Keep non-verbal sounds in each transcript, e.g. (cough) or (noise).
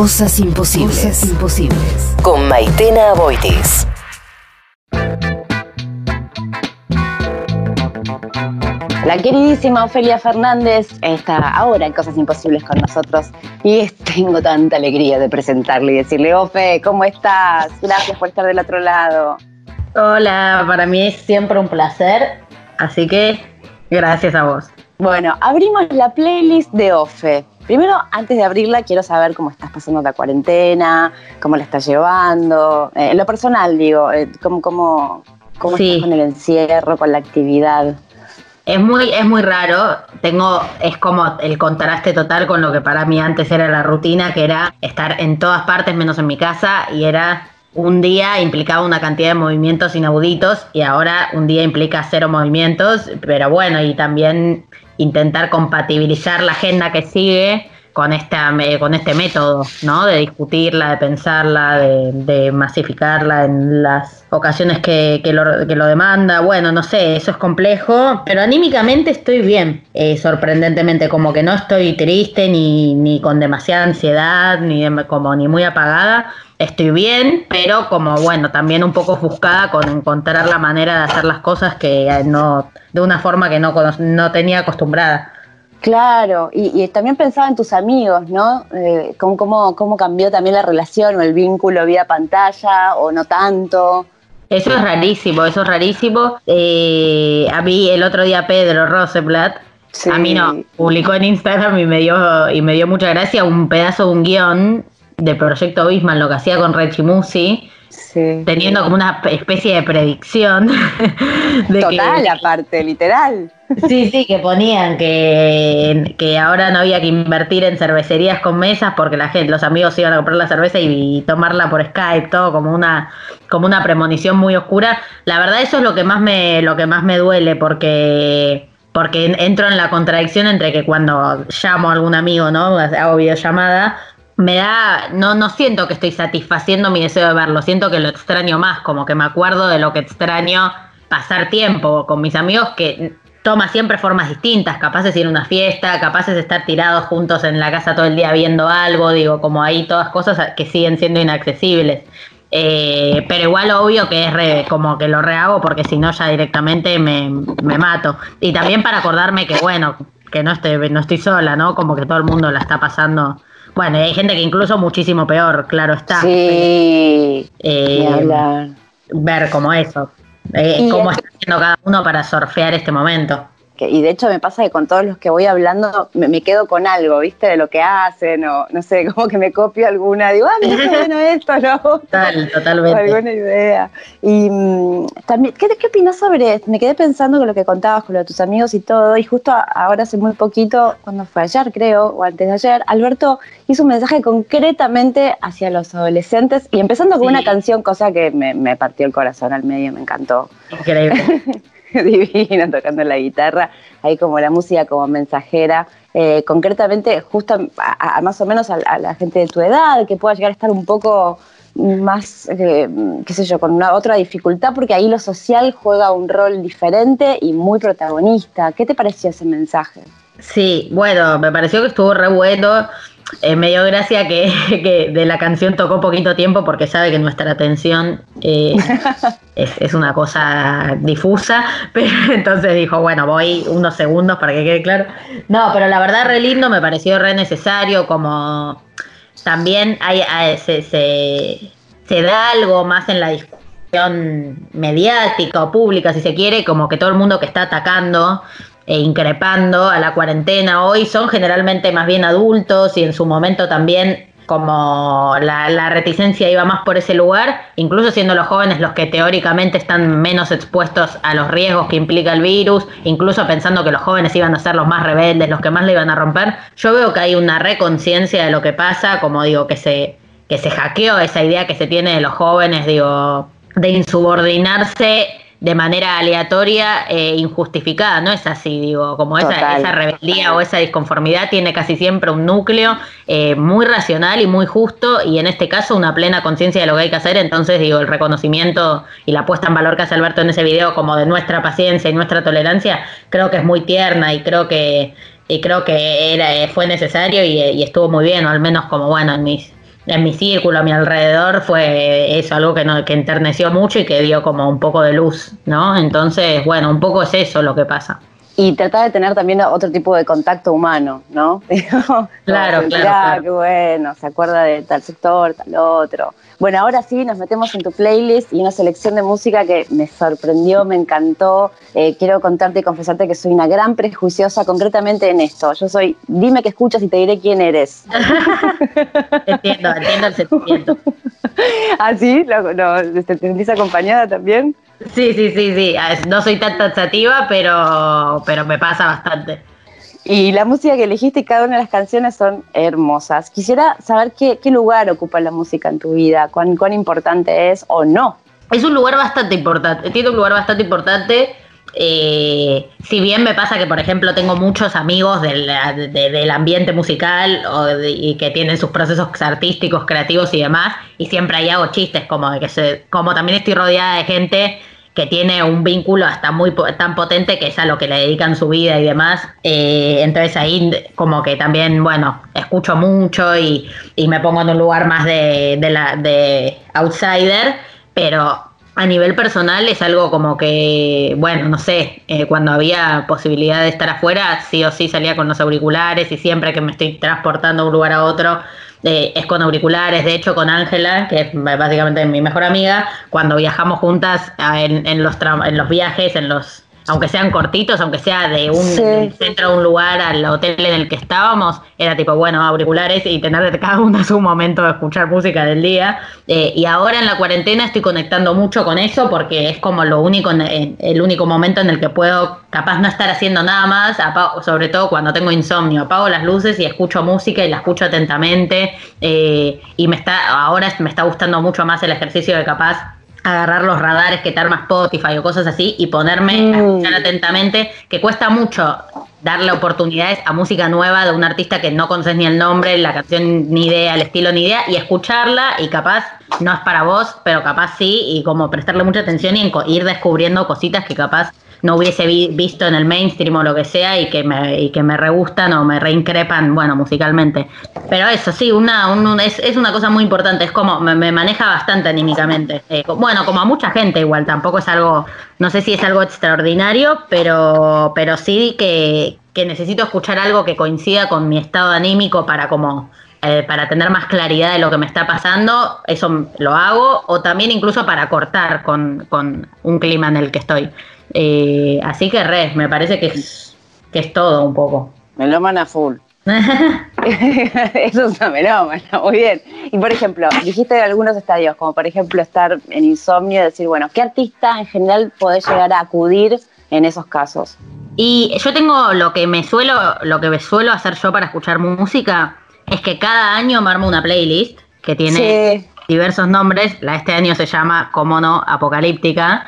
Cosas imposibles. imposibles. Con Maitena Boitis. La queridísima Ofelia Fernández está ahora en Cosas Imposibles con nosotros y tengo tanta alegría de presentarle y decirle, Ofe, ¿cómo estás? Gracias por estar del otro lado. Hola, para mí es siempre un placer, así que gracias a vos. Bueno, abrimos la playlist de Ofe. Primero, antes de abrirla, quiero saber cómo estás pasando la cuarentena, cómo la estás llevando. Eh, en lo personal, digo, eh, cómo, cómo, cómo estás con el encierro, con la actividad. Es muy, es muy raro. Tengo, es como el contraste total con lo que para mí antes era la rutina, que era estar en todas partes menos en mi casa, y era un día implicaba una cantidad de movimientos inauditos y ahora un día implica cero movimientos, pero bueno, y también intentar compatibilizar la agenda que sigue con, esta, con este método, ¿no? De discutirla, de pensarla, de, masificarla en las ocasiones que, que, lo, que, lo, demanda. Bueno, no sé, eso es complejo, pero anímicamente estoy bien, eh, sorprendentemente, como que no estoy triste ni, ni con demasiada ansiedad, ni como ni muy apagada estoy bien, pero como bueno, también un poco ofuscada con encontrar la manera de hacer las cosas que no, de una forma que no, no tenía acostumbrada. Claro, y, también pensaba en tus amigos, ¿no? Eh, cómo, cómo, cambió también la relación o el vínculo vía pantalla o no tanto. Eso es rarísimo, eso es rarísimo. Eh, a mí el otro día Pedro Roseblatt, a mí no, publicó en Instagram y me dio, y me dio mucha gracia un pedazo de un guion de Proyecto Bisman, lo que hacía con Rechi Teniendo como una especie de predicción. (laughs) de Total, aparte, literal. Sí, sí, que ponían que, que ahora no había que invertir en cervecerías con mesas porque la gente, los amigos iban a comprar la cerveza y, tomarla por Skype, todo como una, como una premonición muy oscura. La verdad, eso es lo que más me, lo que más me duele, porque porque entro en la contradicción entre que cuando llamo a algún amigo, ¿no? Hago videollamada, me da, no, no siento que estoy satisfaciendo mi deseo de verlo, siento que lo extraño más, como que me acuerdo de lo que extraño pasar tiempo con mis amigos que toma siempre formas distintas, capaces de ir a una fiesta, capaces de estar tirados juntos en la casa todo el día viendo algo, digo, como ahí todas cosas que siguen siendo inaccesibles. Eh, pero igual obvio que es como que lo rehago porque si no ya directamente me, me, mato. Y también para acordarme que bueno, que no estoy, no estoy sola, ¿no? Como que todo el mundo la está pasando bueno, hay gente que incluso muchísimo peor, claro está. Sí. Eh, ver como eso. Eh, cómo está haciendo cada uno para surfear este momento y de hecho me pasa que con todos los que voy hablando me, quedo con algo, ¿viste? De lo que hacen, o no sé, (laughs) como que me copio alguna, digo, ah, mira bueno esto, ¿no? Total, (laughs) totalmente. Alguna idea. Y mm, también, ¿qué, ¿qué opinas sobre esto? Me quedé pensando con lo que contabas con lo de tus amigos y todo, y justo ahora hace muy poquito, cuando fue ayer creo, o antes de ayer, Alberto hizo un mensaje concretamente hacia los adolescentes, y empezando con una canción, cosa que me, me partió el corazón al medio, me encantó. Increíble. (laughs) divina tocando la guitarra, ahí como la música como mensajera, eh, concretamente justo a, más o menos a, la gente de tu edad, que pueda llegar a estar un poco más, eh, qué sé yo, con una otra dificultad, porque ahí lo social juega un rol diferente y muy protagonista. ¿Qué te pareció ese mensaje? Sí, bueno, me pareció que estuvo re bueno. Eh, me dio gracia que, (laughs) de la canción tocó poquito tiempo porque sabe que nuestra atención eh, (laughs) es, una cosa difusa, (laughs) pero entonces dijo, bueno, voy unos segundos para que quede claro. No, pero la verdad re lindo, me pareció re necesario, como también hay, se, se da algo más en la discusión mediática o pública, si se quiere, como que todo el mundo que está atacando e increpando a la cuarentena hoy son generalmente más bien adultos y en su momento también como la, reticencia iba más por ese lugar, incluso siendo los jóvenes los que teóricamente están menos expuestos a los riesgos que implica el virus, incluso pensando que los jóvenes iban a ser los más rebeldes, los que más le iban a romper, yo veo que hay una reconciencia de lo que pasa, como digo, que se, que se hackeó esa idea que se tiene de los jóvenes, digo, de insubordinarse de manera aleatoria e injustificada, no es así, digo, como esa, esa rebeldía o esa disconformidad tiene casi siempre un núcleo eh, muy racional y muy justo y en este caso una plena conciencia de lo que hay que hacer, entonces digo, el reconocimiento y la puesta en valor que hace Alberto en ese video como de nuestra paciencia y nuestra tolerancia, creo que es muy tierna y creo que y creo que era, fue necesario y, y estuvo muy bien, o al menos como bueno en mis en mi círculo, a mi alrededor, fue eso, algo que, no, que enterneció mucho y que dio como un poco de luz, ¿no? Entonces, bueno, un poco es eso lo que pasa. Y tratar de tener también otro tipo de contacto humano, ¿no? (laughs) claro, claro, qué bueno, se acuerda de tal sector, tal otro. Bueno, ahora sí, nos metemos en tu playlist y una selección de música que me sorprendió, me encantó. Eh, quiero contarte y confesarte que soy una gran prejuiciosa concretamente en esto. Yo soy, dime que escuchas y te diré quién eres. (laughs) entiendo, entiendo el sentimiento. (laughs) ¿Ah, sí? ¿Te sentís acompañada también? Sí, sí, sí, sí. No soy tan taxativa, pero, pero me pasa bastante. Y la música que elegiste y cada una de las canciones son hermosas. Quisiera saber qué, lugar ocupa la música en tu vida, cuán, cuán importante es o no. Es un lugar bastante importante, tiene un lugar bastante importante. Eh, si bien me pasa que, por ejemplo, tengo muchos amigos del, del ambiente musical y que tienen sus procesos artísticos, creativos y demás, y siempre ahí hago chistes, como de que se, como también estoy rodeada de gente que tiene un vínculo hasta muy tan potente que es a lo que le dedican su vida y demás. Eh, entonces ahí como que también, bueno, escucho mucho y, me pongo en un lugar más de, la, de outsider, pero a nivel personal es algo como que, bueno, no sé, eh, cuando había posibilidad de estar afuera, sí o sí salía con los auriculares y siempre que me estoy transportando de un lugar a otro, eh, es con auriculares, de hecho con Ángela, que es básicamente mi mejor amiga, cuando viajamos juntas ah, en, en, los, en los viajes, en los aunque sean cortitos, aunque sea de un centro a un lugar al hotel en el que estábamos, era tipo, bueno, auriculares y tener cada uno su momento de escuchar música del día. Eh, y ahora en la cuarentena estoy conectando mucho con eso porque es como lo único, el único momento en el que puedo capaz no estar haciendo nada más, sobre todo cuando tengo insomnio, apago las luces y escucho música y la escucho atentamente. Eh, y me está, ahora me está gustando mucho más el ejercicio de capaz agarrar los radares que te arma Spotify o cosas así y ponerme a mm. escuchar atentamente, que cuesta mucho darle oportunidades a música nueva de un artista que no conoces ni el nombre, la canción ni idea, el estilo ni idea, y escucharla y capaz no es para vos, pero capaz sí, y como prestarle mucha atención y ir descubriendo cositas que capaz no hubiese visto en el mainstream o lo que sea y que me, y que me re gustan o me reincrepan, bueno, musicalmente. Pero eso, sí, una, es, es, una cosa muy importante, es como, me, maneja bastante anímicamente. Eh, bueno, como a mucha gente igual, tampoco es algo, no sé si es algo extraordinario, pero, pero sí que, que necesito escuchar algo que coincida con mi estado anímico para como... Eh, para tener más claridad de lo que me está pasando, eso lo hago, o también incluso para cortar con, con un clima en el que estoy. Eh, así que res, me parece que es, que es todo un poco. Melómana full. (laughs) (laughs) Eso es una melómana, muy bien. Y por ejemplo, dijiste de algunos estadios, como por ejemplo estar en insomnio y decir, bueno, ¿qué artista en general podés llegar a acudir en esos casos? Y yo tengo lo que me suelo, lo que me suelo hacer yo para escuchar música, es que cada año me armo una playlist que tiene diversos nombres. La este año se llama, como no, Apocalíptica.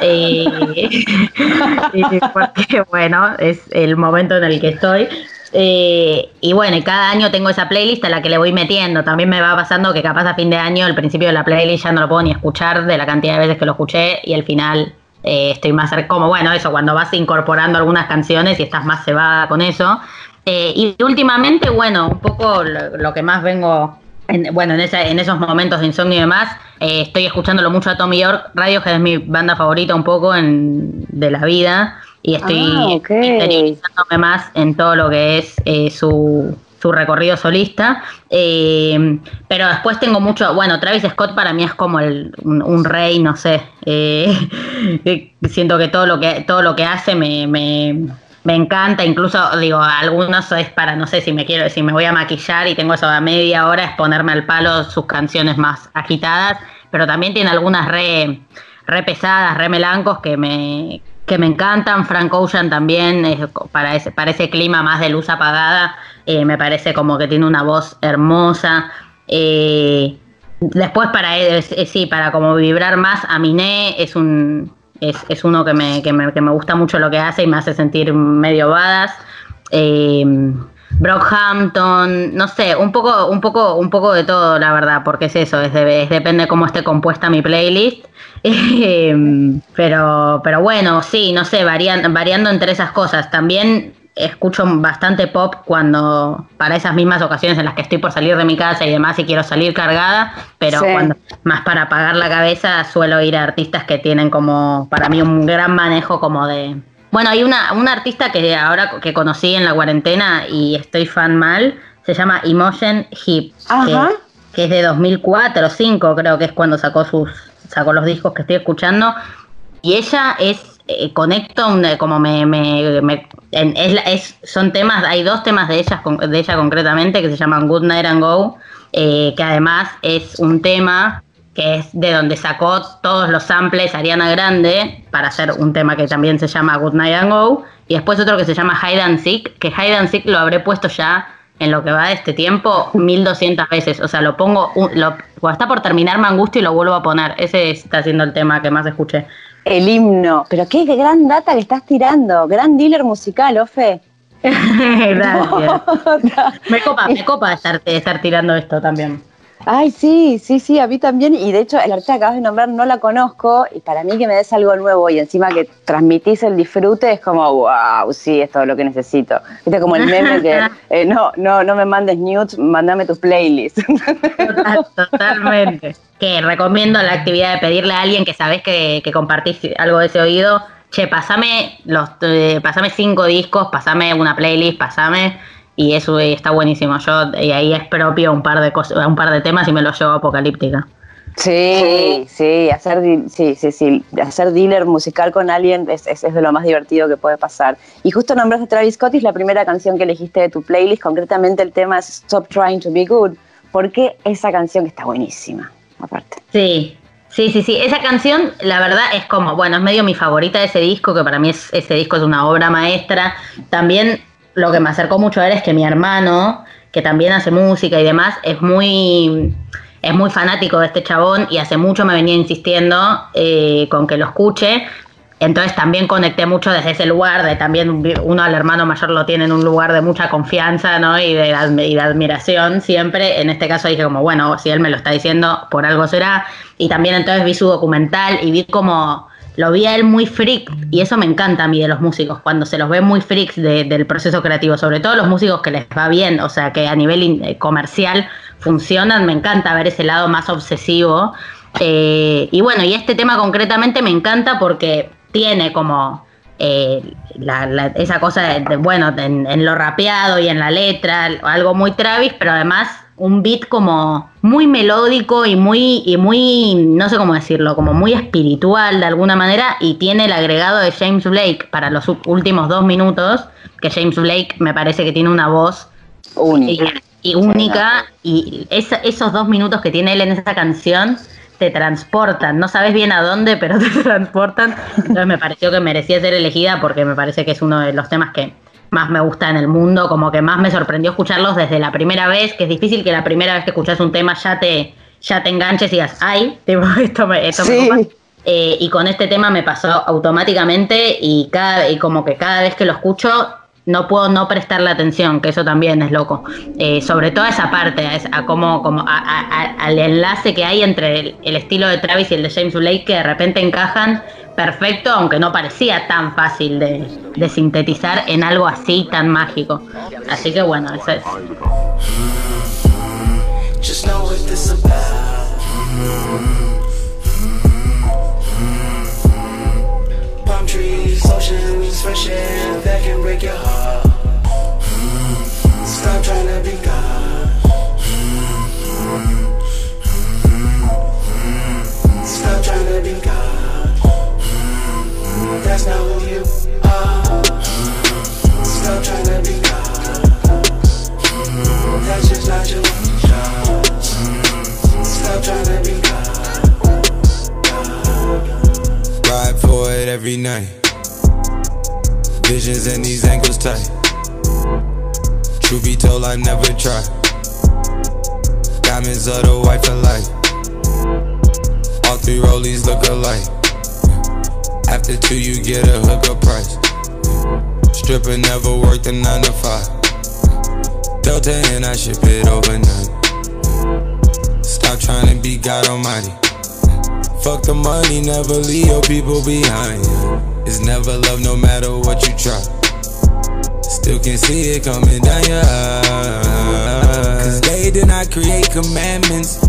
Eh, (laughs) porque, bueno, es el momento en el que estoy. Eh, y bueno, y cada año tengo esa playlist a la que le voy metiendo. También me va pasando que capaz a fin de año, el principio de la playlist ya no lo puedo ni escuchar de la cantidad de veces que lo escuché y al final eh, estoy más como, bueno, eso, cuando vas incorporando algunas canciones y estás más cebada con eso. Y últimamente, bueno, un poco lo que más vengo bueno, en, en, esos momentos de insomnio y demás, eh, estoy escuchándolo mucho a Tommy York. Radiohead es mi banda favorita un poco en, de la vida y estoy ah, más en todo lo que es eh, su, su, recorrido solista. Eh, pero después tengo mucho, bueno, Travis Scott para mí es como el, un, rey, no sé. (laughs) siento que todo lo que todo lo que hace me me encanta, incluso digo, algunos es para, no sé si me quiero, si me voy a maquillar y tengo eso a media hora, es ponerme al palo sus canciones más agitadas, pero también tiene algunas re, re pesadas, re melancos que me, que me encantan. Frank Ocean también, es, para, ese, para ese clima más de luz apagada, eh, me parece como que tiene una voz hermosa. Eh, después para, sí, para como vibrar más, Aminé es un es, es uno que me, que, me, que me, gusta mucho lo que hace y me hace sentir medio badas. Eh, Brockhampton, no sé, un poco, un poco, un poco de todo, la verdad, porque es eso, es, depende cómo esté compuesta mi playlist. (laughs) Eh, pero, pero bueno, sí, no sé, variando entre esas cosas. También escucho bastante pop cuando para esas mismas ocasiones en las que estoy por salir de mi casa y demás y quiero salir cargada, pero cuando más para apagar la cabeza suelo ir a artistas que tienen como para mí un gran manejo como de bueno, hay una, una artista que ahora que conocí en la cuarentena y estoy fan mal, se llama Emotion Hip, que, es de 2004 o 2005 creo que es cuando sacó sus sacó los discos que estoy escuchando y ella es eh, conecto como me, me, es, son temas hay dos temas de ellas de ella concretamente que se llaman Good Night and Go eh, que además es un tema que es de donde sacó todos los samples Ariana Grande para hacer un tema que también se llama Good Night and Go y después otro que se llama Hide and Seek que Hide and Seek lo habré puesto ya en lo que va de este tiempo 1200 veces o sea lo pongo lo, está por terminar me angustio y lo vuelvo a poner ese está siendo el tema que más escuché el himno. Pero qué gran data que estás tirando. Gran dealer musical, Ofe. (laughs) (laughs) Gracias. me copa, me copa estar, estar tirando esto también. Ay, sí, sí, sí, a mí también. Y de hecho, el artista que acabas de nombrar no la conozco. Y para mí que me des algo nuevo y encima que transmitís el disfrute es como, wow, sí, es todo lo que necesito. Viste, como el meme que (laughs) eh, no, no, no me mandes nudes, mandame tus playlists. totalmente. Que recomiendo la actividad de pedirle a alguien que sabes que, que compartís algo de ese oído. Che, pasame, los, eh, pasame cinco discos, pasame una playlist, pasame y eso está buenísimo. Yo y ahí es propio un par de cosas, un par de temas y me lo llevo apocalíptica. Sí, sí, hacer, sí, sí, sí, hacer dealer musical con alguien es, es, de lo más divertido que puede pasar. Y justo nombraste Travis Scott y es la primera canción que elegiste de tu playlist, concretamente el tema es Stop Trying to Be Good, porque esa canción está buenísima, aparte. Sí, sí, sí, sí, esa canción la verdad es como, bueno, es medio mi favorita de ese disco, que para mí es, ese disco es una obra maestra. También lo que me acercó mucho a él es que mi hermano, que también hace música y demás, es muy, es muy fanático de este chabón y hace mucho me venía insistiendo eh, con que lo escuche. Entonces también conecté mucho desde ese lugar, de también uno al hermano mayor lo tiene en un lugar de mucha confianza ¿no? y, de, y de admiración siempre. En este caso dije como, bueno, si él me lo está diciendo, por algo será. Y también entonces vi su documental y vi como lo vi a él muy freak y eso me encanta a mí de los músicos, cuando se los ve muy freaks del proceso creativo, sobre todo los músicos que les va bien, o sea, que a nivel eh, comercial funcionan, me encanta ver ese lado más obsesivo. Eh, y bueno, y este tema concretamente me encanta porque tiene como eh, esa cosa de, bueno, en, en, lo rapeado y en la letra, algo muy Travis, pero además un beat como muy melódico y muy, y muy, no sé cómo decirlo, como muy espiritual de alguna manera y tiene el agregado de James Blake para los últimos dos minutos, que James Blake me parece que tiene una voz única. y, única y esos dos minutos que tiene él en esa canción te transportan, no sabes bien a dónde, pero (laughs) te transportan. Entonces me pareció que merecía ser elegida porque me parece que es uno de los temas que más me gusta en el mundo, como que más me sorprendió escucharlos desde la primera vez, que es difícil que la primera vez que escuchas un tema ya te, ya te enganches y digas, ay, (laughs) esto me, esto eh, y con este tema me pasó automáticamente y, cada, y como que cada vez que lo escucho no puedo no prestarle atención, que eso también es loco. Eh, sobre todo a esa parte, a, como, como al enlace que hay entre el, el, estilo de Travis y el de James Blake, que de repente encajan perfecto, aunque no parecía tan fácil de, sintetizar en algo así tan mágico. Así que bueno, eso es. that's I never tried. Diamonds are the wife of life. All three rollies look alike. After two, you get a hookup price. Stripper never worked a nine to five. Delta and I ship it overnight. Stop trying to be God Almighty. Fuck the money, never leave your people behind. It's never love, no matter what you try. Still can see it coming down your eyes. Cause they did not create commandments.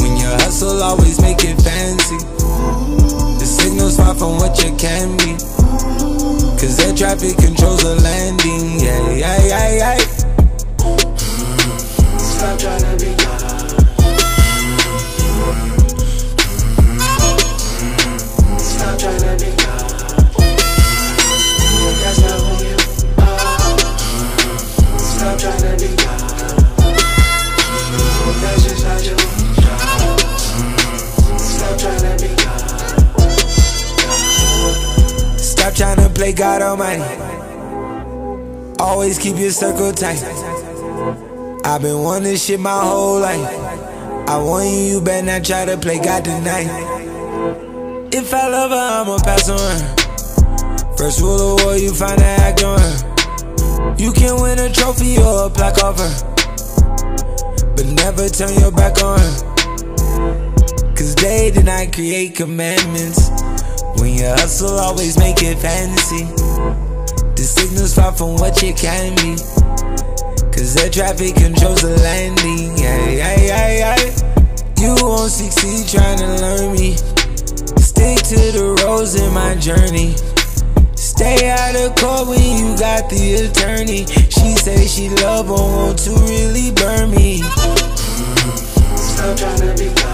When you hustle, always make it fancy. The signal's far from what you can be. Cause air traffic controls the landing. Yeah, yeah, yeah, yeah. Mm. Stop trying to be play God Almighty. Always keep your circle tight. I've been wanting shit my whole life. I want you, you better not try to play God tonight. If I love her, I'ma pass on her. First rule of war, you find the act on her. You can win a trophy or a plaque off her. But never turn your back on her. Cause they did not create commandments. When you hustle, always make it fancy. The signal's far from what you can be. Cause air traffic controls the landing. Yeah, yeah, yeah, yeah. You won't succeed trying to learn me. Stick to the roads in my journey. Stay out of court when you got the attorney. She say she love but want to really burn me. Stop trying to be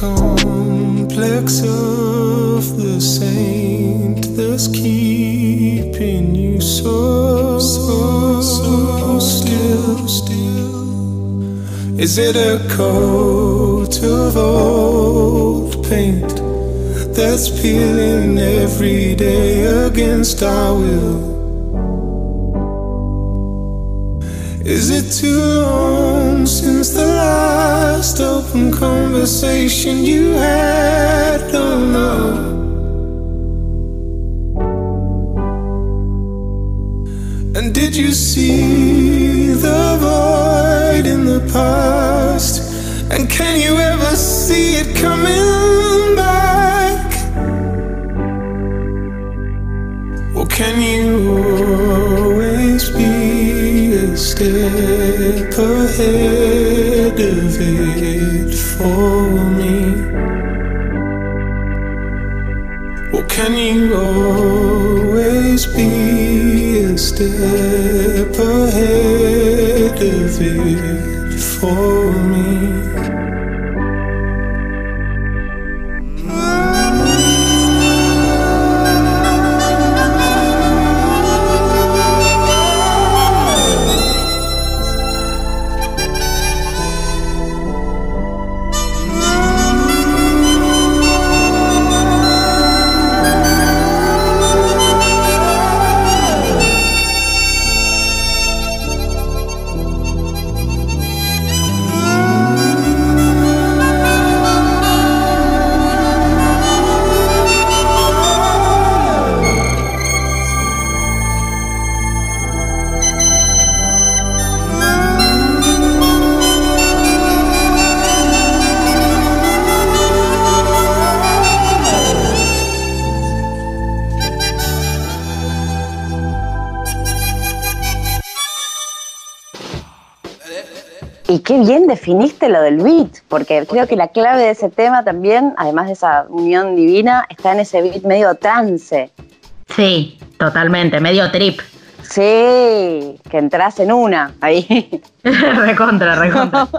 complex of the saint that's keeping you so, so, so still, still? Is it a coat of old paint that's peeling every day against our will? Is it too long since the last open conversation you had? Oh, Don't know. And did you see the void in the past? And can you ever see it coming back? Or can you always be step ahead of it for me? Or can you always be a step ahead of it for me? Y qué bien definiste lo del beat, porque creo que la clave de ese tema también, además de esa unión divina, está en ese beat medio trance. Sí, totalmente, medio trip. Sí, que entras en una ahí. (laughs) recontra, recontra. (laughs)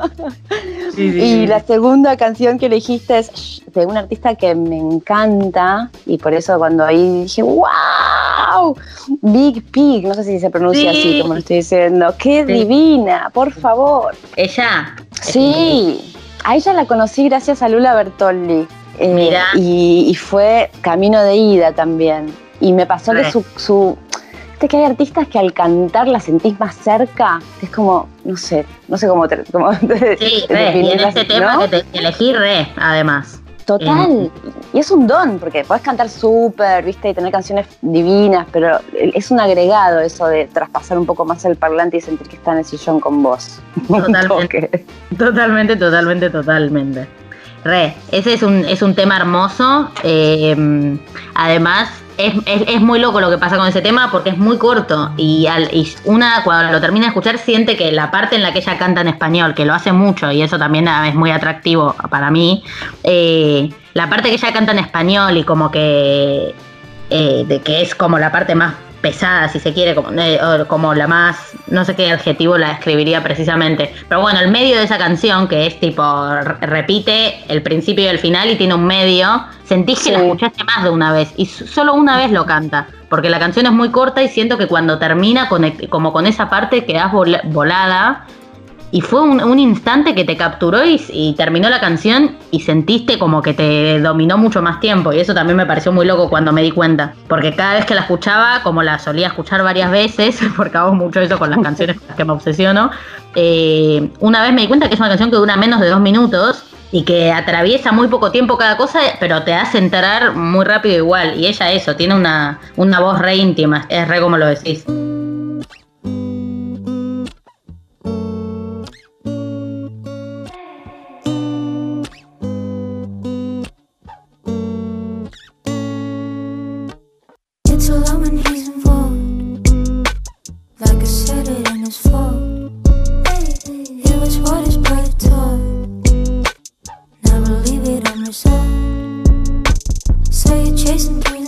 Sí, sí, y la segunda canción que elegiste es de un artista que me encanta y por eso cuando ahí dije, wow, Big Pig, no sé si se pronuncia Sí. así como lo estoy diciendo, qué divina, por favor. Ella. Sí, a ella la conocí gracias a Lula Bertolli. eh, Mirá. y, y fue camino de ida también. Y me pasó que su. Viste que hay artistas que al cantar la sentís más cerca, es como, no sé, no sé cómo. (laughs) te- cómo Sí, re, y en este tema ¿no? que te elegí re, además. Total. y es un don, porque podés cantar súper, viste, y tener canciones divinas, pero es un agregado eso de traspasar un poco más el parlante y sentir que está en el sillón con vos. (laughs) Totalmente. totalmente, totalmente, totalmente. Re, ese es un, es un tema hermoso. Eh, además, es, es, muy loco lo que pasa con ese tema porque es muy corto y, al, una cuando lo termina de escuchar siente que la parte en la que ella canta en español, que lo hace mucho y eso también es muy atractivo para mí, eh, la parte que ella canta en español y como que, eh, de que es como la parte más pesada, si se quiere, como, eh, como la más, no sé qué adjetivo la describiría precisamente. Pero bueno, el medio de esa canción, que es tipo, repite el principio y el final y tiene un medio, sentís que la escuchaste más de una vez y solo una vez lo canta. Porque la canción es muy corta y siento que cuando termina, como con esa parte, quedás volada y fue un, instante que te capturó y, terminó la canción y sentiste como que te dominó mucho más tiempo. Y eso también me pareció muy loco cuando me di cuenta. Porque cada vez que la escuchaba, como la solía escuchar varias veces, (laughs) porque hago mucho eso con las (laughs) canciones con las que me obsesiono, eh, una vez me di cuenta que es una canción que dura menos de dos minutos y que atraviesa muy poco tiempo cada cosa, pero te hace enterar muy rápido igual. Y ella eso, tiene una, una voz re íntima, es re como lo decís. Why you chasing me?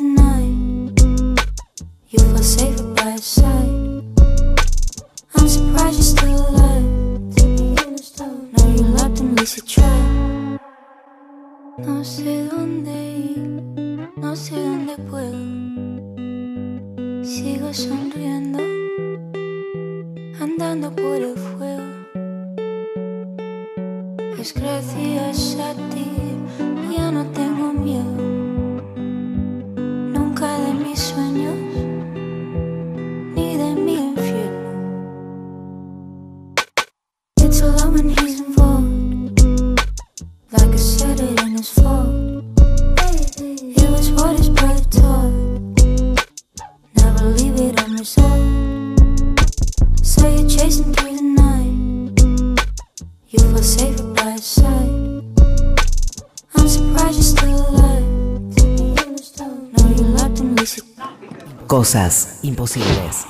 Cosas imposibles.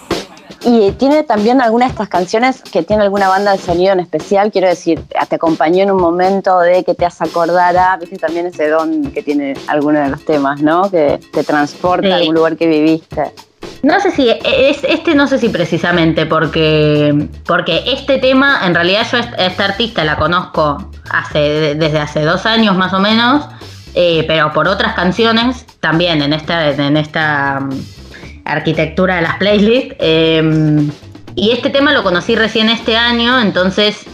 Y tiene también alguna de estas canciones que tiene alguna banda de sonido en especial, quiero decir, te acompañó en un momento de que te hace acordar a, viste también ese don que tiene alguno de los temas, ¿no? Que te transporta a algún lugar que viviste. No sé si, es, este no sé si precisamente, porque, porque este tema, en realidad yo a esta artista la conozco hace, desde hace dos años más o menos, eh, pero por otras canciones también en esta, en esta arquitectura de las playlists. Em, y este tema lo conocí recién este año, entonces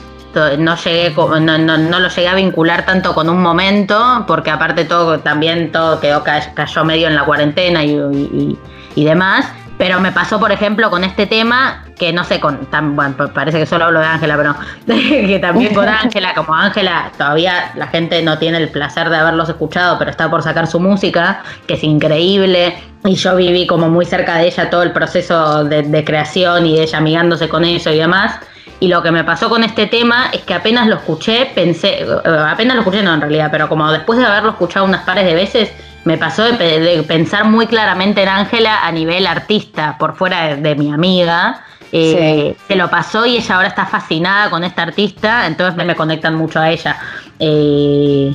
no llegué no, no, lo llegué a vincular tanto con un momento, porque aparte todo también todo quedó cayó medio en la cuarentena y, y demás. Pero me pasó, por ejemplo, con este tema, que no sé, con tan, bueno, parece que solo hablo de Ángela, pero (laughs) que también con (laughs) Ángela, como Ángela, todavía la gente no tiene el placer de haberlos escuchado, pero está por sacar su música, que es increíble. Y yo viví como muy cerca de ella todo el proceso de, creación y ella amigándose con eso y demás. Y lo que me pasó con este tema es que apenas lo escuché, pensé, eh, apenas lo escuché no en realidad, pero como después de haberlo escuchado unas pares de veces, me pasó de, pensar muy claramente en Ángela a nivel artista, por fuera de, mi amiga. Eh, se lo pasó y ella ahora está fascinada con esta artista, entonces me, conectan mucho a ella. Eh,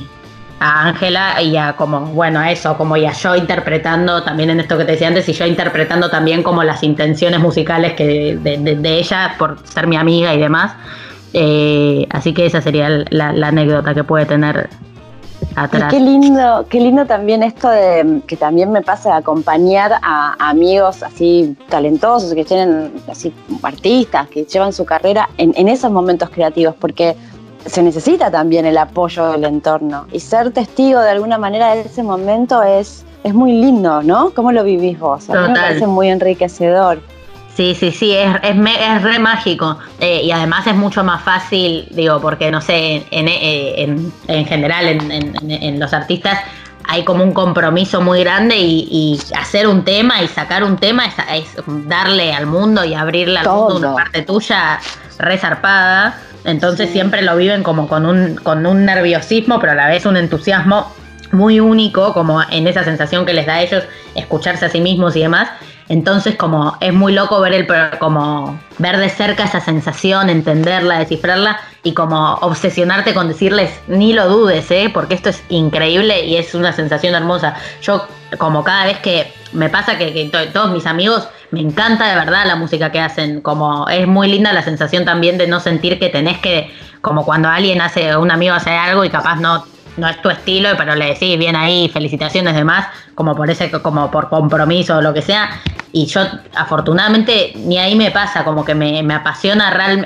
a Ángela y a como, bueno, a eso, como y a yo interpretando también en esto que te decía antes, y yo interpretando también como las intenciones musicales que de, ella por ser mi amiga y demás. Eh, así que esa sería la, la anécdota que puede tener qué lindo, qué lindo también esto de que también me pasa de acompañar a, amigos así talentosos, que tienen así artistas, que llevan su carrera en, esos momentos creativos, porque se necesita también el apoyo del entorno. Y ser testigo de alguna manera de ese momento es, es muy lindo, ¿no? ¿Cómo lo vivís vos? A mí me parece muy enriquecedor. Sí, sí, sí, es, es, es re mágico. Eh, y además es mucho más fácil, digo, porque no sé, en, en, en general, en, los artistas hay como un compromiso muy grande y, hacer un tema y sacar un tema es, darle al mundo y abrirle al mundo una parte tuya resarpada. Entonces siempre lo viven como con un, con un nerviosismo, pero a la vez un entusiasmo muy único, como en esa sensación que les da a ellos escucharse a sí mismos y demás. Entonces, como es muy loco ver el como ver de cerca esa sensación, entenderla, descifrarla y como obsesionarte con decirles ni lo dudes, ¿eh? porque esto es increíble y es una sensación hermosa. Yo, como cada vez que me pasa que, todos mis amigos me encanta de verdad la música que hacen, como es muy linda la sensación también de no sentir que tenés que, como cuando alguien hace, un amigo hace algo y capaz no no es tu estilo, pero le decís bien ahí, felicitaciones demás, como por ese, como por compromiso o lo que sea. Y yo, afortunadamente, ni ahí me pasa, como que me, apasiona, real,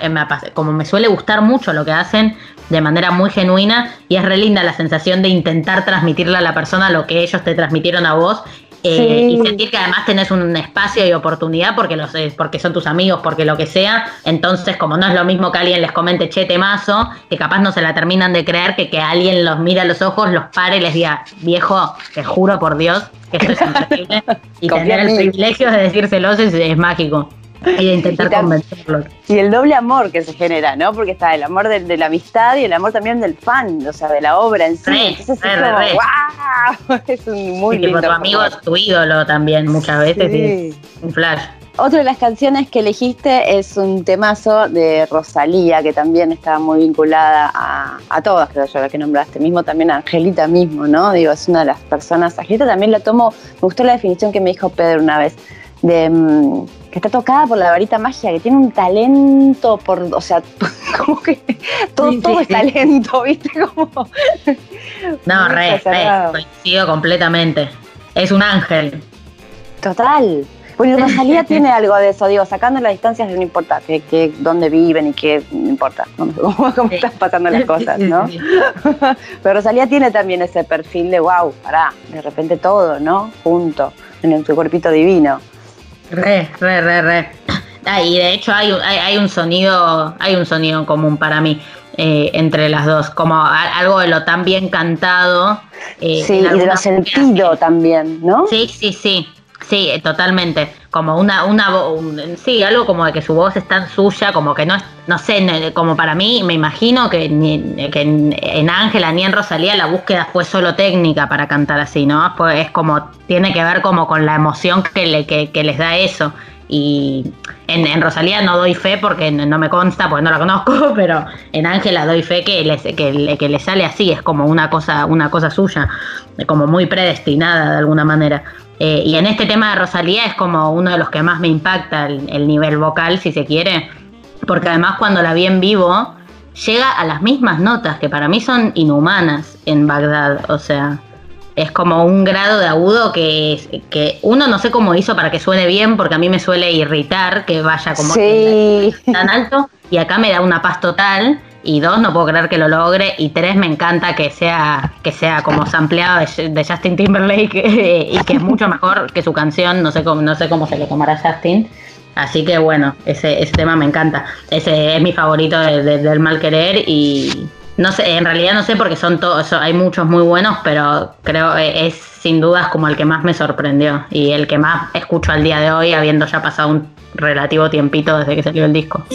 como me suele gustar mucho lo que hacen de manera muy genuina y es re linda la sensación de intentar transmitirle a la persona lo que ellos te transmitieron a vos eh, y sentir que además tenés un espacio y oportunidad porque los porque son tus amigos, porque lo que sea. Entonces, como no es lo mismo que alguien les comente che temazo, que capaz no se la terminan de creer, que, que alguien los mira a los ojos, los pare y les diga, viejo, te juro por Dios que esto es (laughs) increíble. y tener el privilegio de decírselos es mágico. Y de intentar convencerlos. Y el doble amor que se genera, ¿no? Porque está el amor de, la amistad y el amor también del fan, o sea, de la obra en sí. Entonces es como, ¡wow! (laughs) Es un muy lindo. tu amigo es tu ídolo también muchas veces y un flash. Otra de las canciones que elegiste es un temazo de Rosalía, que también está muy vinculada a, todas, creo yo, la que nombraste, mismo también a Angelita mismo, ¿no? Digo, es una de las personas. Angelita también la tomo, me gustó la definición que me dijo Pedro una vez, de mm, que está tocada por la varita magia, que tiene un talento por, o sea, (laughs) como que todo, todo es talento, ¿viste? Como no, re, re, coincido completamente. Es un ángel. Total. Bueno, y Rosalía (laughs) tiene algo de eso, digo, sacando las distancias no importa que, que dónde viven y qué, no importa cómo, (laughs) cómo están pasando las cosas, ¿no? Pero Rosalía tiene también ese perfil de wow, pará, de repente todo, ¿no? Junto, en su cuerpito divino. Re, re, re, re. Ah, y de hecho hay, hay, un sonido, hay un sonido común para mí eh, entre las dos, como algo de lo tan bien cantado. Eh, sí, y de lo sentido también, ¿no? Sí, sí, sí. Sí, totalmente. Como una, una sí, algo como de que su voz es tan suya, como que no es, no sé, como para mí, me imagino que, que en Ángela ni en Rosalía la búsqueda fue solo técnica para cantar así, ¿no? Pues es como, tiene que ver como con la emoción que, le, que, les da eso. Y en, Rosalía no doy fe porque no me consta, porque no la conozco, (laughs) pero en Ángela doy fe que, les, que, que le sale así, es como una cosa, una cosa suya, como muy predestinada de alguna manera. Eh, y en este tema de Rosalía es como uno de los que más me impacta el, nivel vocal, si se quiere, porque además cuando la vi en vivo llega a las mismas notas que para mí son inhumanas en Bagdad, o sea, es como un grado de agudo que, que uno no sé cómo hizo para que suene bien, porque a mí me suele irritar que vaya como tan alto, y acá me da una paz total y dos, no puedo creer que lo logre, y tres, me encanta que sea, que sea como sampleado de, Justin Timberlake (laughs) y que es mucho mejor que su canción, no sé cómo, no sé cómo se lo tomará Justin. Así que bueno, ese, ese tema me encanta. Ese es mi favorito del mal querer y no sé, en realidad no sé porque son todos, hay muchos muy buenos, pero creo es sin dudas como el que más me sorprendió y el que más escucho al día de hoy, habiendo ya pasado un relativo tiempito desde que salió el disco.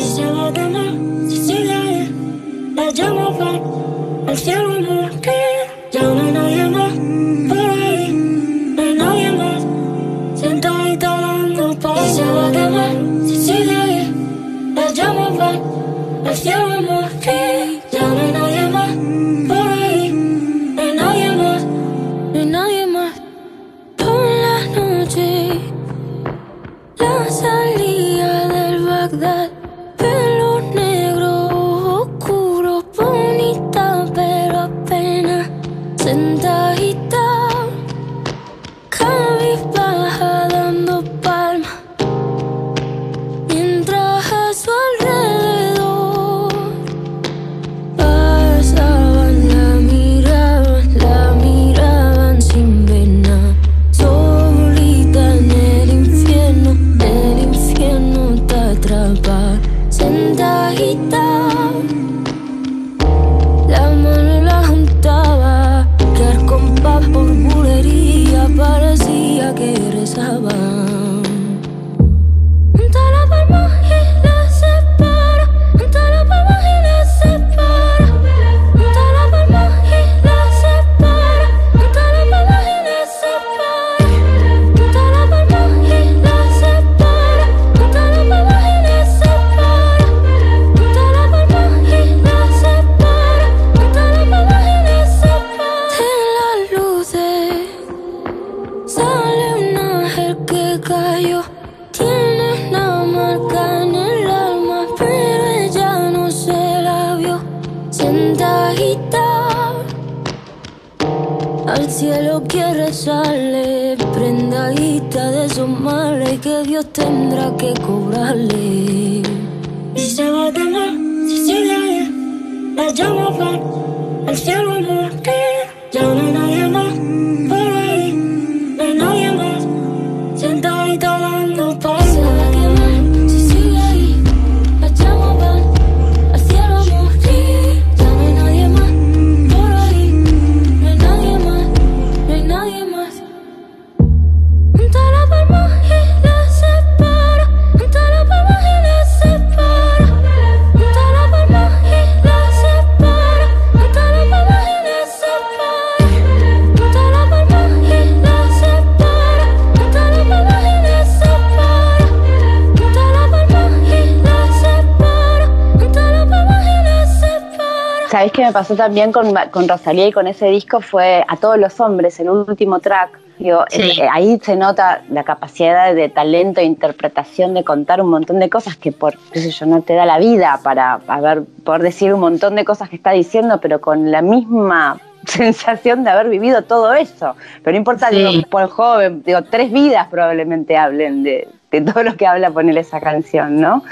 Separa. ¿Sabés qué me pasó también con, con Rosalía y con ese disco? Fue a todos los hombres, el último track. Digo, Sí. eh, ahí se nota la capacidad de talento e interpretación de contar un montón de cosas que por, qué sé yo, no te da la vida para haber, poder decir un montón de cosas que está diciendo, pero con la misma (laughs) sensación de haber vivido todo eso. Pero no importa, Sí. digo, por joven, digo, tres vidas probablemente hablen de, de todo lo que habla poner esa canción, ¿no?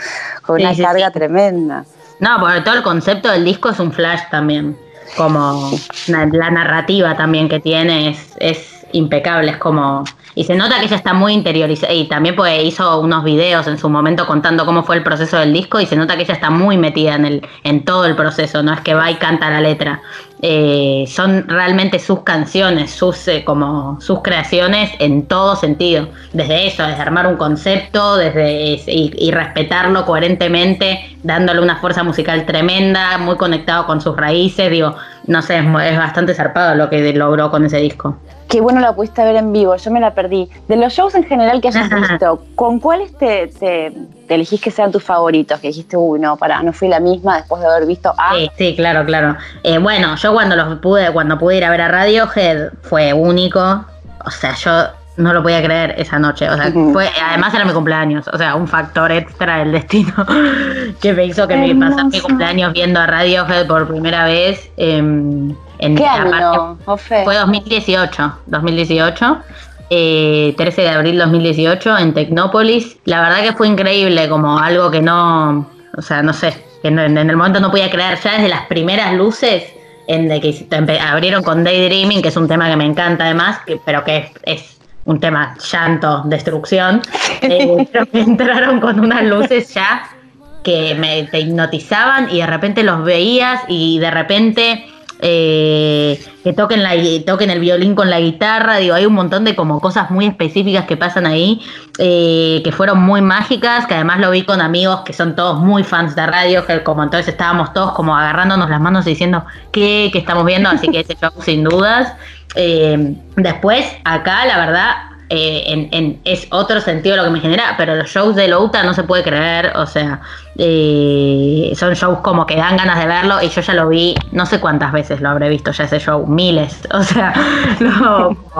Con Sí, una carga tremenda. No, porque todo el concepto del disco es un flash también. Como la, narrativa también que tiene es, es impecable, es como... Y se nota que ella está muy interiorizada. Y también pues hizo unos videos en su momento contando cómo fue el proceso del disco y se nota que ella está muy metida en, el, en todo el proceso, no es que va y canta la letra. Eh, son realmente sus canciones, sus, eh, como, sus creaciones en todo sentido. Desde eso, desde armar un concepto, desde y, y respetarlo coherentemente, dándole una fuerza musical tremenda, muy conectado con sus raíces. Digo, no sé, es, es bastante zarpado lo que logró con ese disco. Qué bueno la pudiste ver en vivo, yo me la perdí. De los shows en general que hayas visto, ¿con cuáles te, te, te elegís que sean tus favoritos? Que dijiste, uy, no, pará, no fui la misma después de haber visto a. Sí, sí, claro, claro. Eh, bueno, yo cuando los pude, cuando pude ir a ver a Radiohead fue único. O sea, yo no lo podía creer esa noche. O sea, fue, además era mi cumpleaños. O sea, un factor extra del destino (laughs) que me hizo que me pasara mi cumpleaños viendo a Radiohead por primera vez. em, en, ¿Qué año, Ofe? Fue 2018, 2018. eh, 13 de abril 2018 en Tecnópolis. La verdad que fue increíble, como algo que no, o sea, no sé, que en el momento no podía creer. Ya desde las primeras luces, en de que abrieron con Daydreaming, que es un tema que me encanta además, que- pero que es, es un tema llanto, destrucción. eh, pero entraron con unas luces ya que me te hipnotizaban y de repente los veías y de repente eh, que toquen, la, toquen el violín con la guitarra, digo, hay un montón de como cosas muy específicas que pasan ahí, eh, que fueron muy mágicas, que además lo vi con amigos que son todos muy fans de radio, que como entonces estábamos todos como agarrándonos las manos y diciendo, ¿qué, qué estamos viendo? Así que ese show sin dudas. Eh, después, acá la verdad, eh, en, es otro sentido lo que me genera, pero los shows de Louta no se puede creer, o sea, eh, son shows como que dan ganas de verlo y yo ya lo vi, no sé cuántas veces lo habré visto ya ese show, miles, (laughs) o sea,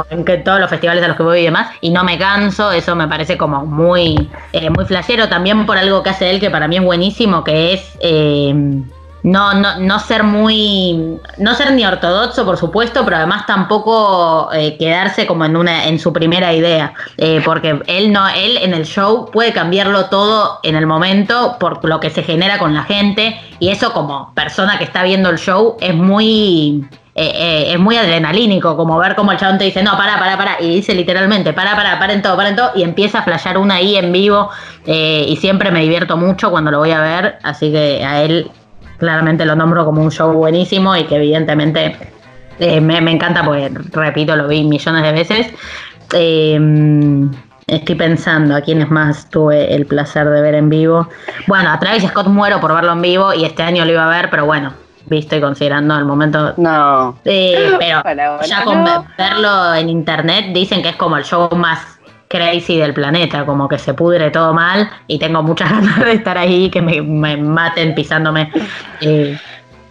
en que todos los festivales a los que voy y demás, y no me canso, eso me parece como muy, eh, muy flashero, también por algo que hace él que para mí es buenísimo, que es... no, no, no ser muy, no ser ni ortodoxo, por supuesto, pero además tampoco eh, quedarse como en una, en su primera idea, Eh, porque él no, él en el show puede cambiarlo todo en el momento por lo que se genera con la gente y eso como persona que está viendo el show es muy, eh, eh, es muy adrenalínico, como ver cómo el chabón te dice, no, para, para, para, y dice literalmente, para, para, paren todo, paren todo, y empieza a flashear una ahí en vivo, y siempre me divierto mucho cuando lo voy a ver, así que a él claramente lo nombro como un show buenísimo y que evidentemente eh, me, me encanta porque, repito, lo vi millones de veces. Eh, estoy pensando a quiénes más tuve el placer de ver en vivo. Bueno, a Travis Scott muero por verlo en vivo y este año lo iba a ver, pero bueno, visto y considerando el momento No. eh, pero Bueno, bueno, ya con no. verlo en internet dicen que es como el show más crazy del planeta, como que se pudre todo mal y tengo muchas (laughs) ganas de estar ahí, que me, me maten pisándome. Eh,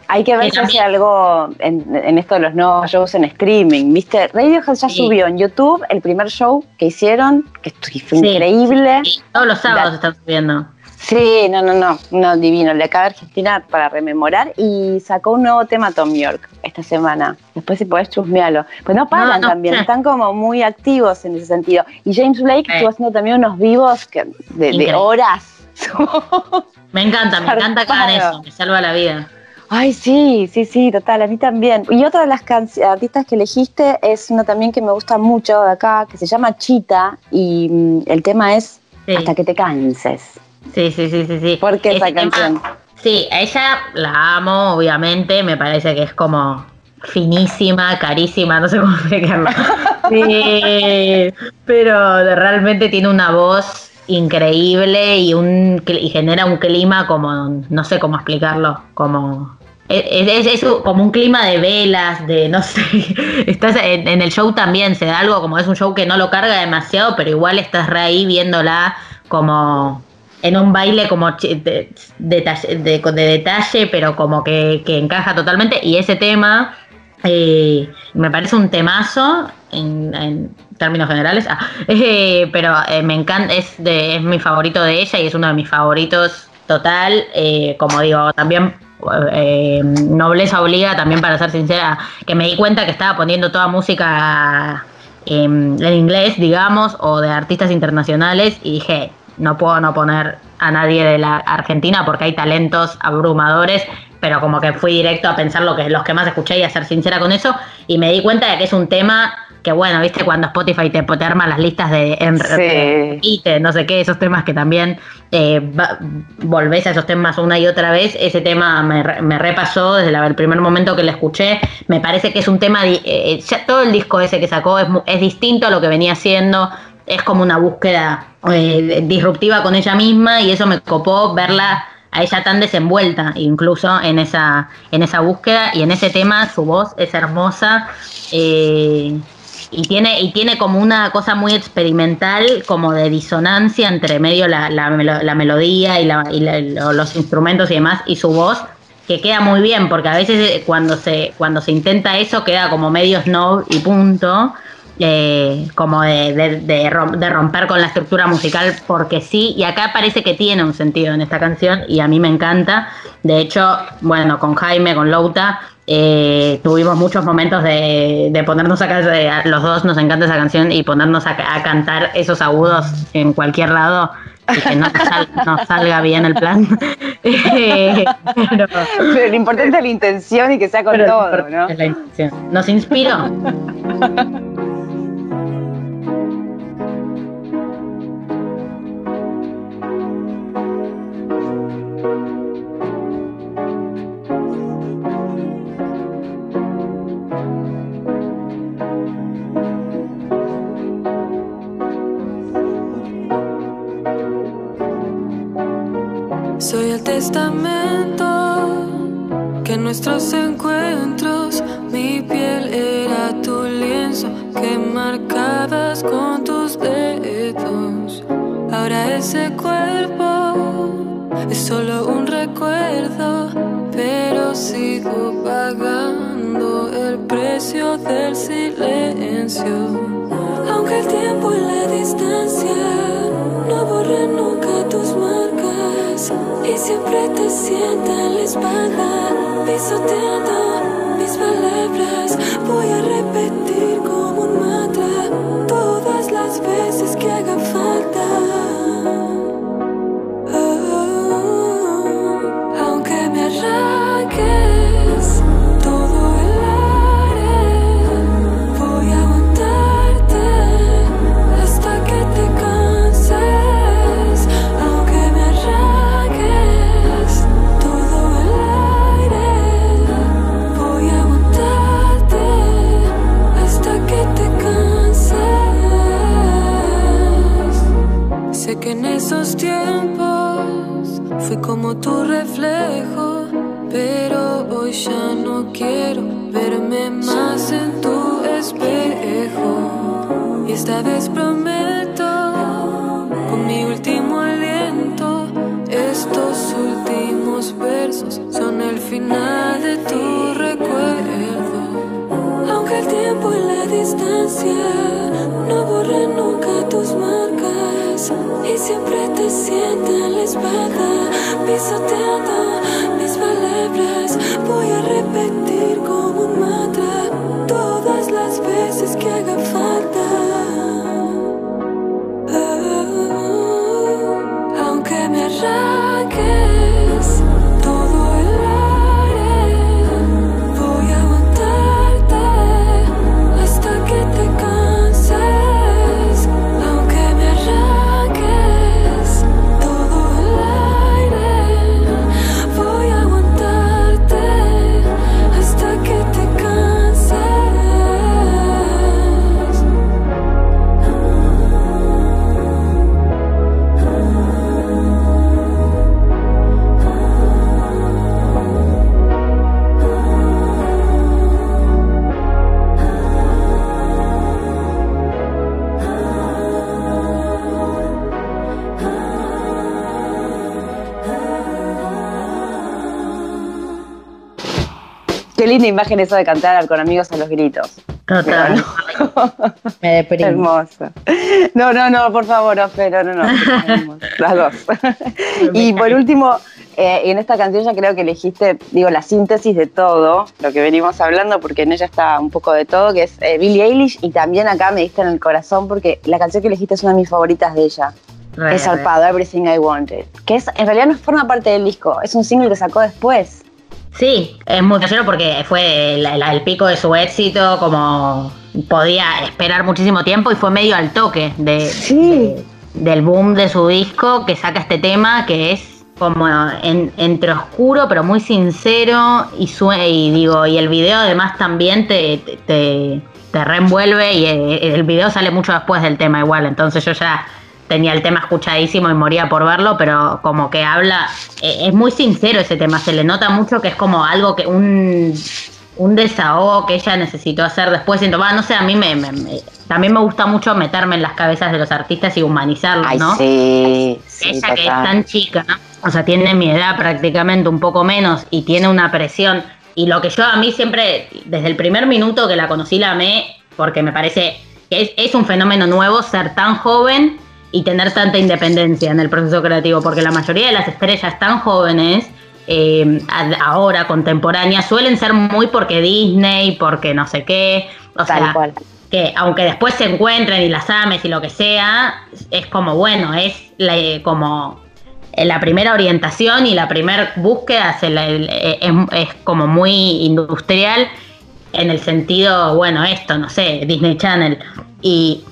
Hay que ver si hace algo en, esto de los nuevos shows en streaming, ¿viste? Radiohead ya subió en YouTube el primer show que hicieron, que fue increíble. Todos los sábados están subiendo. Sí, no, no, no, no, divino. Le acaba de Argentina para rememorar y sacó un nuevo tema Tom York esta semana. Después si podés chusmearlo. Pues no paran también, están como muy activos en ese sentido. Y James Blake estuvo haciendo también unos vivos que, de, horas. me encanta, me encanta que hagan eso, me salva la vida. Ay, sí, sí, sí, total, a mí también. Y otra de las artistas que elegiste es una también que me gusta mucho de acá, que se llama Chita, y mm, el tema es Hasta que te canses. Sí, sí, sí, sí, sí. ¿Por qué esa canción? sí, a ella la amo, obviamente, me parece que es como finísima, carísima, no sé cómo (laughs) explicarlo. sí, pero realmente tiene una voz increíble y un y genera un clima como no sé cómo explicarlo, como es, es, como un clima de velas, de no sé, (laughs) estás en, en, el show también se da algo como es un show que no lo carga demasiado, pero igual estás re ahí viéndola como en un baile como de, detalle, pero como que, encaja totalmente. Y ese tema eh, me parece un temazo en, términos generales, ah, (laughs) eh, pero eh, me encanta, es, de, es mi favorito de ella y es uno de mis favoritos total. como digo, también nobleza obliga, también para ser sincera, que me di cuenta que estaba poniendo toda música en inglés, digamos, o de artistas internacionales y dije, no puedo no poner a nadie de la Argentina porque hay talentos abrumadores, pero como que fui directo a pensar lo que, los que más escuché y a ser sincera con eso, y me di cuenta de que es un tema que bueno, viste cuando Spotify te, te arma las listas de y no sé qué, esos temas que también eh, volvés a esos temas una y otra vez, ese tema me, me repasó desde el primer momento que lo escuché, me parece que es un tema, eh, ya todo el disco ese que sacó es, es distinto a lo que venía haciendo, es como una búsqueda eh, disruptiva con ella misma y eso me copó verla a ella tan desenvuelta incluso en esa en esa búsqueda y en ese tema su voz es hermosa eh, y tiene y tiene como una cosa muy experimental como de disonancia entre medio la, la, melodía y, y los instrumentos y demás y su voz que queda muy bien porque a veces eh, cuando se cuando se intenta eso queda como medio snob y punto eh, como de, romper con la estructura musical porque sí, y acá parece que tiene un sentido en esta canción y a mí me encanta. De hecho, bueno, con Jaime, con Louta, eh, tuvimos muchos momentos de, ponernos a los dos nos encanta esa canción y ponernos a, cantar esos agudos en cualquier lado y que no, salga bien el plan. (laughs) pero, lo importante es la intención y que sea con todo, ¿no? Es la intención. Nos inspiró. (laughs) Soy el testamento que en nuestros encuentros mi piel era tu lienzo que marcabas con tus dedos. Ahora ese cuerpo es solo un recuerdo, pero sigo pagando el precio del silencio. Aunque el tiempo y la distancia nunca tus marcas y siempre te sienta la espalda, pisoteando mis palabras. Voy a repetir como un mantra todas las veces que haga falta. Que en esos tiempos fui como tu reflejo, pero hoy ya no quiero verme más en tu espejo. Y esta vez prometo, con mi último aliento, estos últimos versos son el final de tu recuerdo. Aunque el tiempo y la distancia no borren nunca tus marcas y siempre te sientan la espalda pisoteando mis palabras. Voy a repetir como un mantra todas las veces que haga falta. Linda imagen eso de cantar con amigos a los gritos. Total. Me deprimo. Hermoso. No, no, no, por favor, no, no, no, no. (laughs) Las dos. (laughs) y por último, eh, en esta canción ya creo que elegiste, digo, la síntesis de todo lo que venimos hablando, porque en ella está un poco de todo, que es eh, Billie Eilish, y también acá me diste en el corazón, porque la canción que elegiste es una de mis favoritas de ella. es Zarpado, Everything I Wanted. Que es, en realidad no forma parte del disco, es un single que sacó después. Sí, es muy casero porque fue el, pico de su éxito, como podía esperar muchísimo tiempo y fue medio al toque de, del boom de su disco que saca este tema que es como entre oscuro pero muy sincero y, y digo y el video además también te, te, te reenvuelve y el video sale mucho después del tema igual entonces yo ya tenía el tema escuchadísimo y moría por verlo, pero como que habla, eh, es muy sincero ese tema, se le nota mucho que es como algo que un, un desahogo que ella necesitó hacer después, siento, no sé, a mí me, también me gusta mucho meterme en las cabezas de los artistas y humanizarlos, ¿no? Sí, ella que es tan chica, o sea, tiene mi edad prácticamente un poco menos y tiene una presión. Y lo que yo a mí siempre, desde el primer minuto que la conocí, la amé, porque me parece que es, es un fenómeno nuevo ser tan joven y tener tanta independencia en el proceso creativo, porque la mayoría de las estrellas tan jóvenes, eh, ahora contemporáneas, suelen ser muy porque Disney, porque no sé qué, o sea, que aunque después se encuentren y las ames y lo que sea, es como, bueno, es como la primera orientación y la primera búsqueda es como muy industrial en el sentido, bueno, esto, no sé, Disney Channel. Y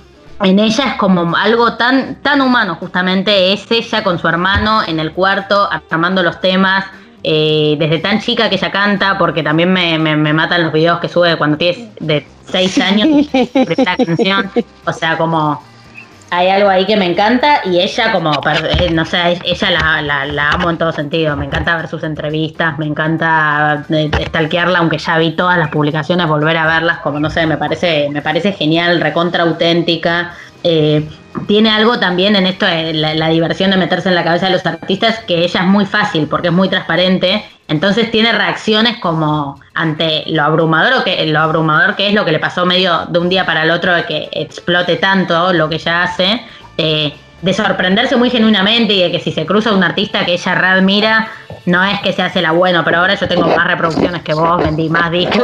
en ella es como algo tan, tan humano, justamente es ella con su hermano en el cuarto, armando los temas, eh, desde tan chica que ella canta, porque también me, me, matan los videos que sube cuando tienes de 6 años, primera canción, o sea, como hay algo ahí que me encanta y ella como, eh, no sé, ella la, la, amo en todo sentido, me encanta ver sus entrevistas, me encanta eh, stalkearla, aunque ya vi todas las publicaciones, volver a verlas, como no sé, me parece, me parece genial, recontra auténtica. Eh, tiene algo también en esto de la, diversión de meterse en la cabeza de los artistas que ella es muy fácil porque es muy transparente entonces tiene reacciones como ante lo abrumador que lo abrumador que es lo que le pasó medio de un día para el otro de que explote tanto lo que ella hace de sorprenderse muy genuinamente y de que si se cruza un artista que ella admira, no es que se hace la bueno, pero ahora yo tengo más reproducciones que vos, vendí más discos.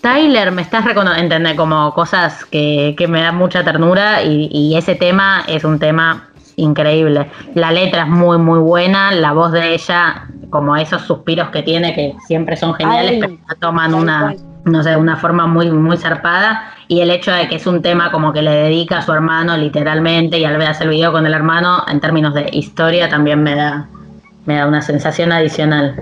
Tyler, me estás reconociendo, como cosas que, me dan mucha ternura y, ese tema es un tema increíble. La letra es muy, muy buena, la voz de ella, como esos suspiros que tiene, que siempre son geniales, pero toman una, no sé, una forma muy, muy zarpada. Y el hecho de que es un tema como que le dedica a su hermano literalmente y al ver el video con el hermano, en términos de historia, también me da, me da una sensación adicional.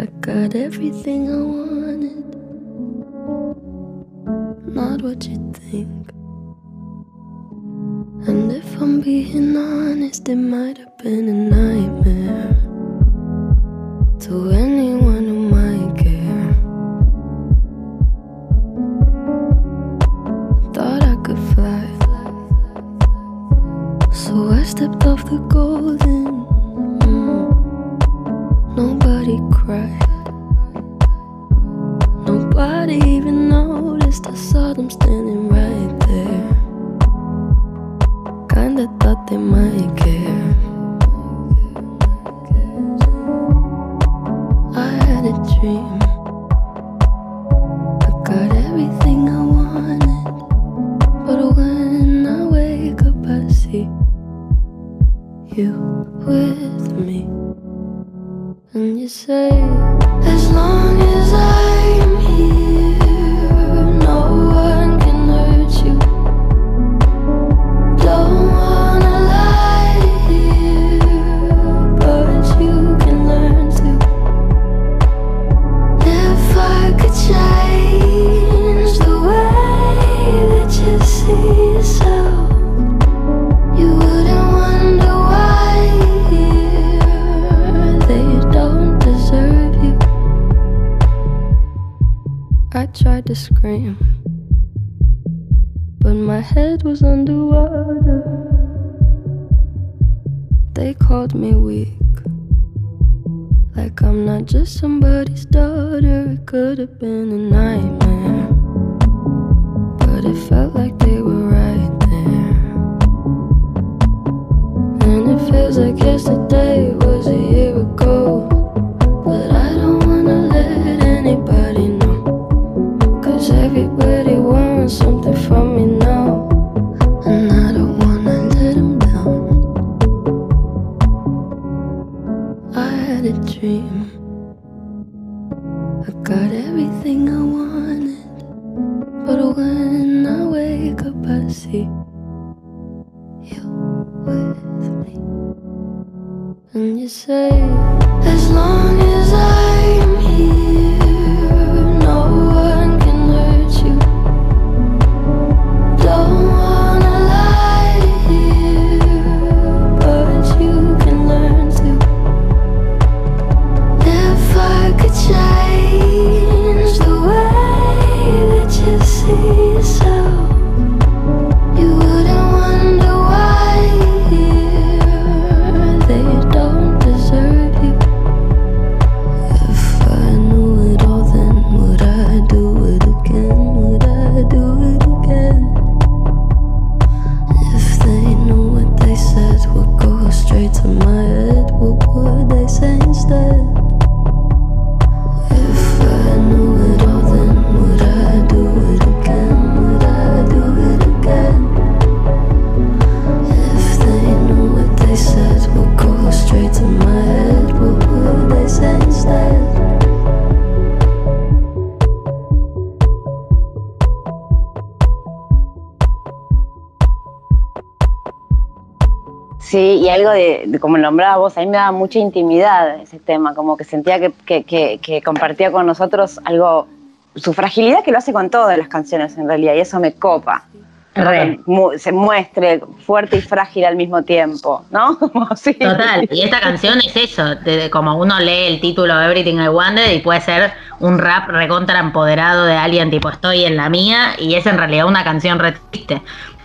I got everything I wanted, not what you think. Being honest, it might have been a nightmare head was underwater. They called me weak. Like I'm not just somebody's daughter, it could have been a nightmare. Would go straight to my head, what would they say instead? Algo de, de como vos, a mí me daba mucha intimidad ese tema, como que sentía que, que- que- que compartía con nosotros algo, su fragilidad que lo hace con todas las canciones en realidad, y eso me copa. Mu- se muestre fuerte y frágil al mismo tiempo, ¿no? (laughs) Como sí. Total, y esta canción es eso, de como uno lee el título Everything I Wanted y puede ser un rap recontra empoderado de alguien tipo estoy en la mía y es en realidad una canción re triste.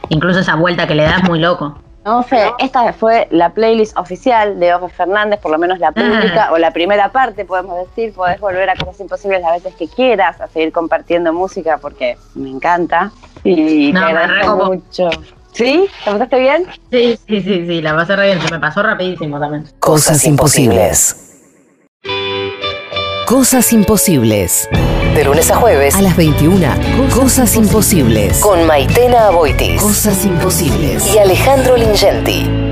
Incluso esa vuelta que le das muy loco. No, Fe, esta fue la playlist oficial de Ofe Fernández, por lo menos la pública, Ah. o la primera parte, podemos decir. Podés volver a Cosas Imposibles las veces que quieras, a seguir compartiendo música porque me encanta. Y No, te agradezco mucho. ¿Sí? ¿Te pasaste bien? Sí, sí, sí, sí, la pasé re bien, se me pasó rapidísimo también. Cosas imposibles. Cosas imposibles. De lunes a jueves a las 21. Cosas imposibles. Con Maitena Aboitis. Cosas imposibles. Y Alejandro Lingenti.